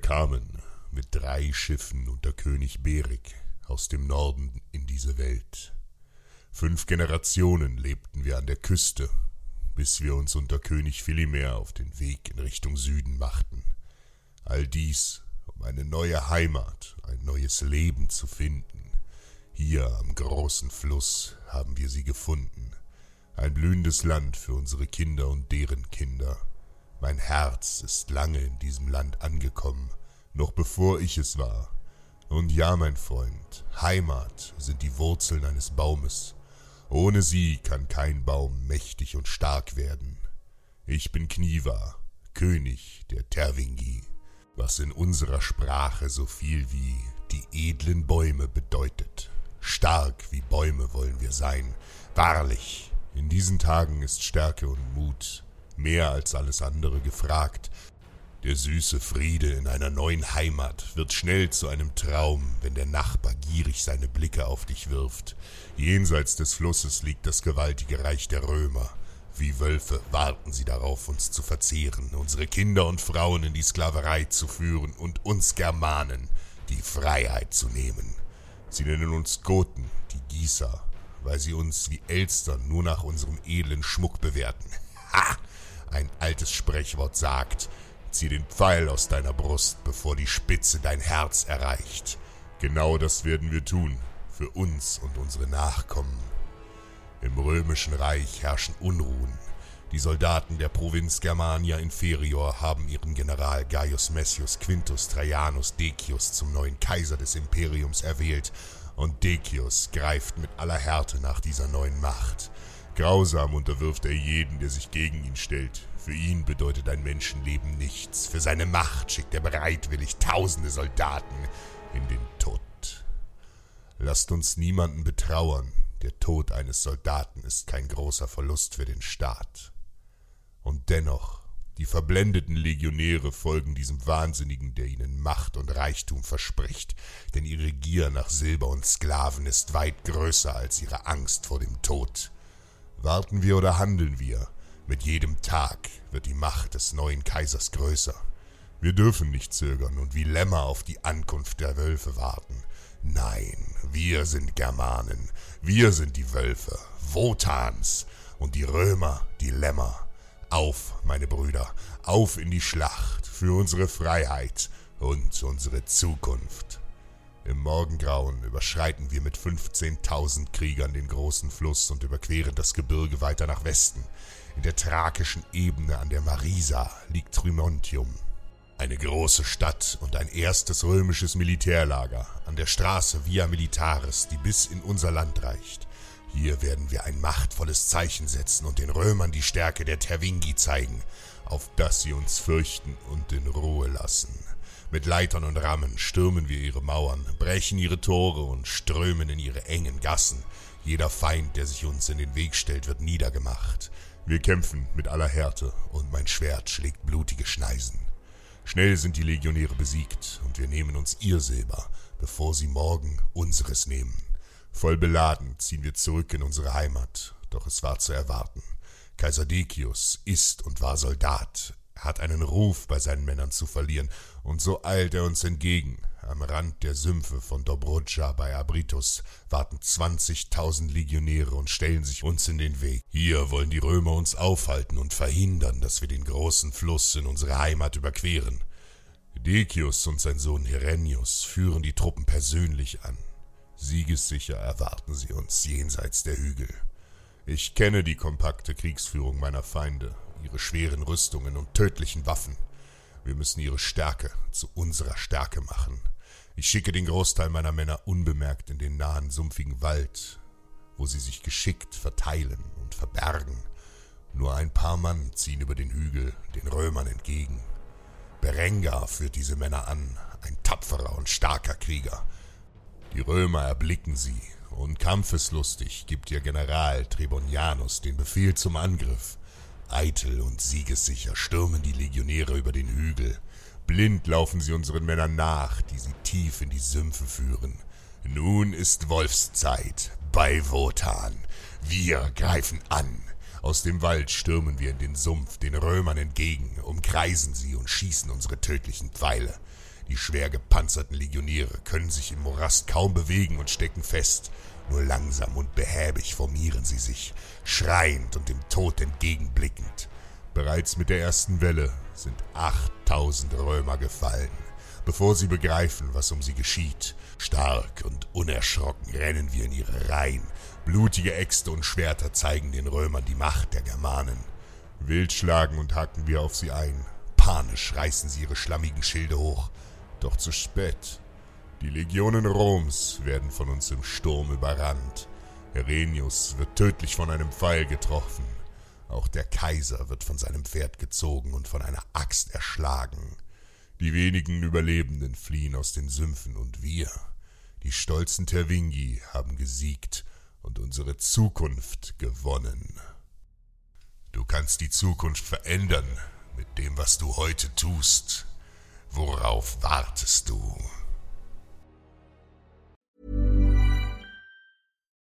Wir kamen mit drei Schiffen unter König Berik aus dem Norden in diese Welt. Fünf Generationen lebten wir an der Küste, bis wir uns unter König Philimer auf den Weg in Richtung Süden machten. All dies, um eine neue Heimat, ein neues Leben zu finden. Hier am großen Fluss haben wir sie gefunden. Ein blühendes Land für unsere Kinder und deren Kinder. Mein Herz ist lange in diesem Land angekommen, noch bevor ich es war. Und ja, mein Freund, Heimat sind die Wurzeln eines Baumes. Ohne sie kann kein Baum mächtig und stark werden. Ich bin Kniva, König der Tervingi, was in unserer Sprache so viel wie die edlen Bäume bedeutet. Stark wie Bäume wollen wir sein. Wahrlich, in diesen Tagen ist Stärke und Mut mehr als alles andere gefragt. Der süße Friede in einer neuen Heimat wird schnell zu einem Traum, wenn der Nachbar gierig seine Blicke auf dich wirft. Jenseits des Flusses liegt das gewaltige Reich der Römer. Wie Wölfe warten sie darauf, uns zu verzehren, unsere Kinder und Frauen in die Sklaverei zu führen und uns Germanen die Freiheit zu nehmen. Sie nennen uns Goten, die Gießer, weil sie uns wie Elstern nur nach unserem edlen Schmuck bewerten. Ha! Ein altes Sprechwort sagt, zieh den Pfeil aus deiner Brust, bevor die Spitze dein Herz erreicht. Genau das werden wir tun, für uns und unsere Nachkommen. Im römischen Reich herrschen Unruhen. Die Soldaten der Provinz Germania Inferior haben ihren General Gaius Messius Quintus Traianus Decius zum neuen Kaiser des Imperiums erwählt, und Decius greift mit aller Härte nach dieser neuen Macht. Grausam unterwirft er jeden, der sich gegen ihn stellt. Für ihn bedeutet ein Menschenleben nichts. Für seine Macht schickt er bereitwillig tausende Soldaten in den Tod. Lasst uns niemanden betrauern. Der Tod eines Soldaten ist kein großer Verlust für den Staat. Und dennoch, die verblendeten Legionäre folgen diesem Wahnsinnigen, der ihnen Macht und Reichtum verspricht, denn ihre Gier nach Silber und Sklaven ist weit größer als ihre Angst vor dem Tod. Warten wir oder handeln wir? Mit jedem Tag wird die Macht des neuen Kaisers größer. Wir dürfen nicht zögern und wie Lämmer auf die Ankunft der Wölfe warten. Nein, wir sind Germanen, wir sind die Wölfe, Wotans und die Römer, die Lämmer. Auf, meine Brüder, auf in die Schlacht für unsere Freiheit und unsere Zukunft. Im Morgengrauen überschreiten wir mit 15.000 Kriegern den großen Fluss und überqueren das Gebirge weiter nach Westen. In der thrakischen Ebene an der Marisa liegt Trimontium, eine große Stadt und ein erstes römisches Militärlager an der Straße Via Militaris, die bis in unser Land reicht. Hier werden wir ein machtvolles Zeichen setzen und den Römern die Stärke der Tervingi zeigen, auf dass sie uns fürchten und in Ruhe lassen. Mit Leitern und Rammen stürmen wir ihre Mauern, brechen ihre Tore und strömen in ihre engen Gassen. Jeder Feind, der sich uns in den Weg stellt, wird niedergemacht. Wir kämpfen mit aller Härte und mein Schwert schlägt blutige Schneisen. Schnell sind die Legionäre besiegt und wir nehmen uns ihr Silber, bevor sie morgen unseres nehmen. Voll beladen ziehen wir zurück in unsere Heimat, doch es war zu erwarten. Kaiser Decius ist und war Soldat, hat einen Ruf bei seinen Männern zu verlieren, und so eilt er uns entgegen. Am Rand der Sümpfe von Dobrudscha bei Abritus warten zwanzigtausend Legionäre und stellen sich uns in den Weg. Hier wollen die Römer uns aufhalten und verhindern, dass wir den großen Fluss in unsere Heimat überqueren. Decius und sein Sohn Herennius führen die Truppen persönlich an. Siegessicher erwarten sie uns jenseits der Hügel. Ich kenne die kompakte Kriegsführung meiner Feinde, ihre schweren Rüstungen und tödlichen Waffen. Wir müssen ihre Stärke zu unserer Stärke machen. Ich schicke den Großteil meiner Männer unbemerkt in den nahen, sumpfigen Wald, wo sie sich geschickt verteilen und verbergen. Nur ein paar Mann ziehen über den Hügel den Römern entgegen. Berengar führt diese Männer an, ein tapferer und starker Krieger. Die Römer erblicken sie, und kampfeslustig gibt ihr General Trebonianus den Befehl zum Angriff. Eitel und siegessicher stürmen die Legionäre über den Hügel. Blind laufen sie unseren Männern nach, die sie tief in die Sümpfe führen. Nun ist Wolfszeit bei Wotan. Wir greifen an. Aus dem Wald stürmen wir in den Sumpf den Römern entgegen, umkreisen sie und schießen unsere tödlichen Pfeile. Die schwer gepanzerten Legionäre können sich im Morast kaum bewegen und stecken fest. Nur langsam und behäbig formieren sie sich, schreiend und dem Tod entgegenblickend. Bereits mit der ersten Welle sind achttausend Römer gefallen. Bevor sie begreifen, was um sie geschieht, stark und unerschrocken rennen wir in ihre Reihen. Blutige Äxte und Schwerter zeigen den Römern die Macht der Germanen. Wild schlagen und hacken wir auf sie ein. Panisch reißen sie ihre schlammigen Schilde hoch. Doch zu spät. Die Legionen Roms werden von uns im Sturm überrannt. Herenius wird tödlich von einem Pfeil getroffen. Auch der Kaiser wird von seinem Pferd gezogen und von einer Axt erschlagen. Die wenigen Überlebenden fliehen aus den Sümpfen und wir, die stolzen Tervingi, haben gesiegt und unsere Zukunft gewonnen. Du kannst die Zukunft verändern mit dem, was du heute tust. Worauf wartest du?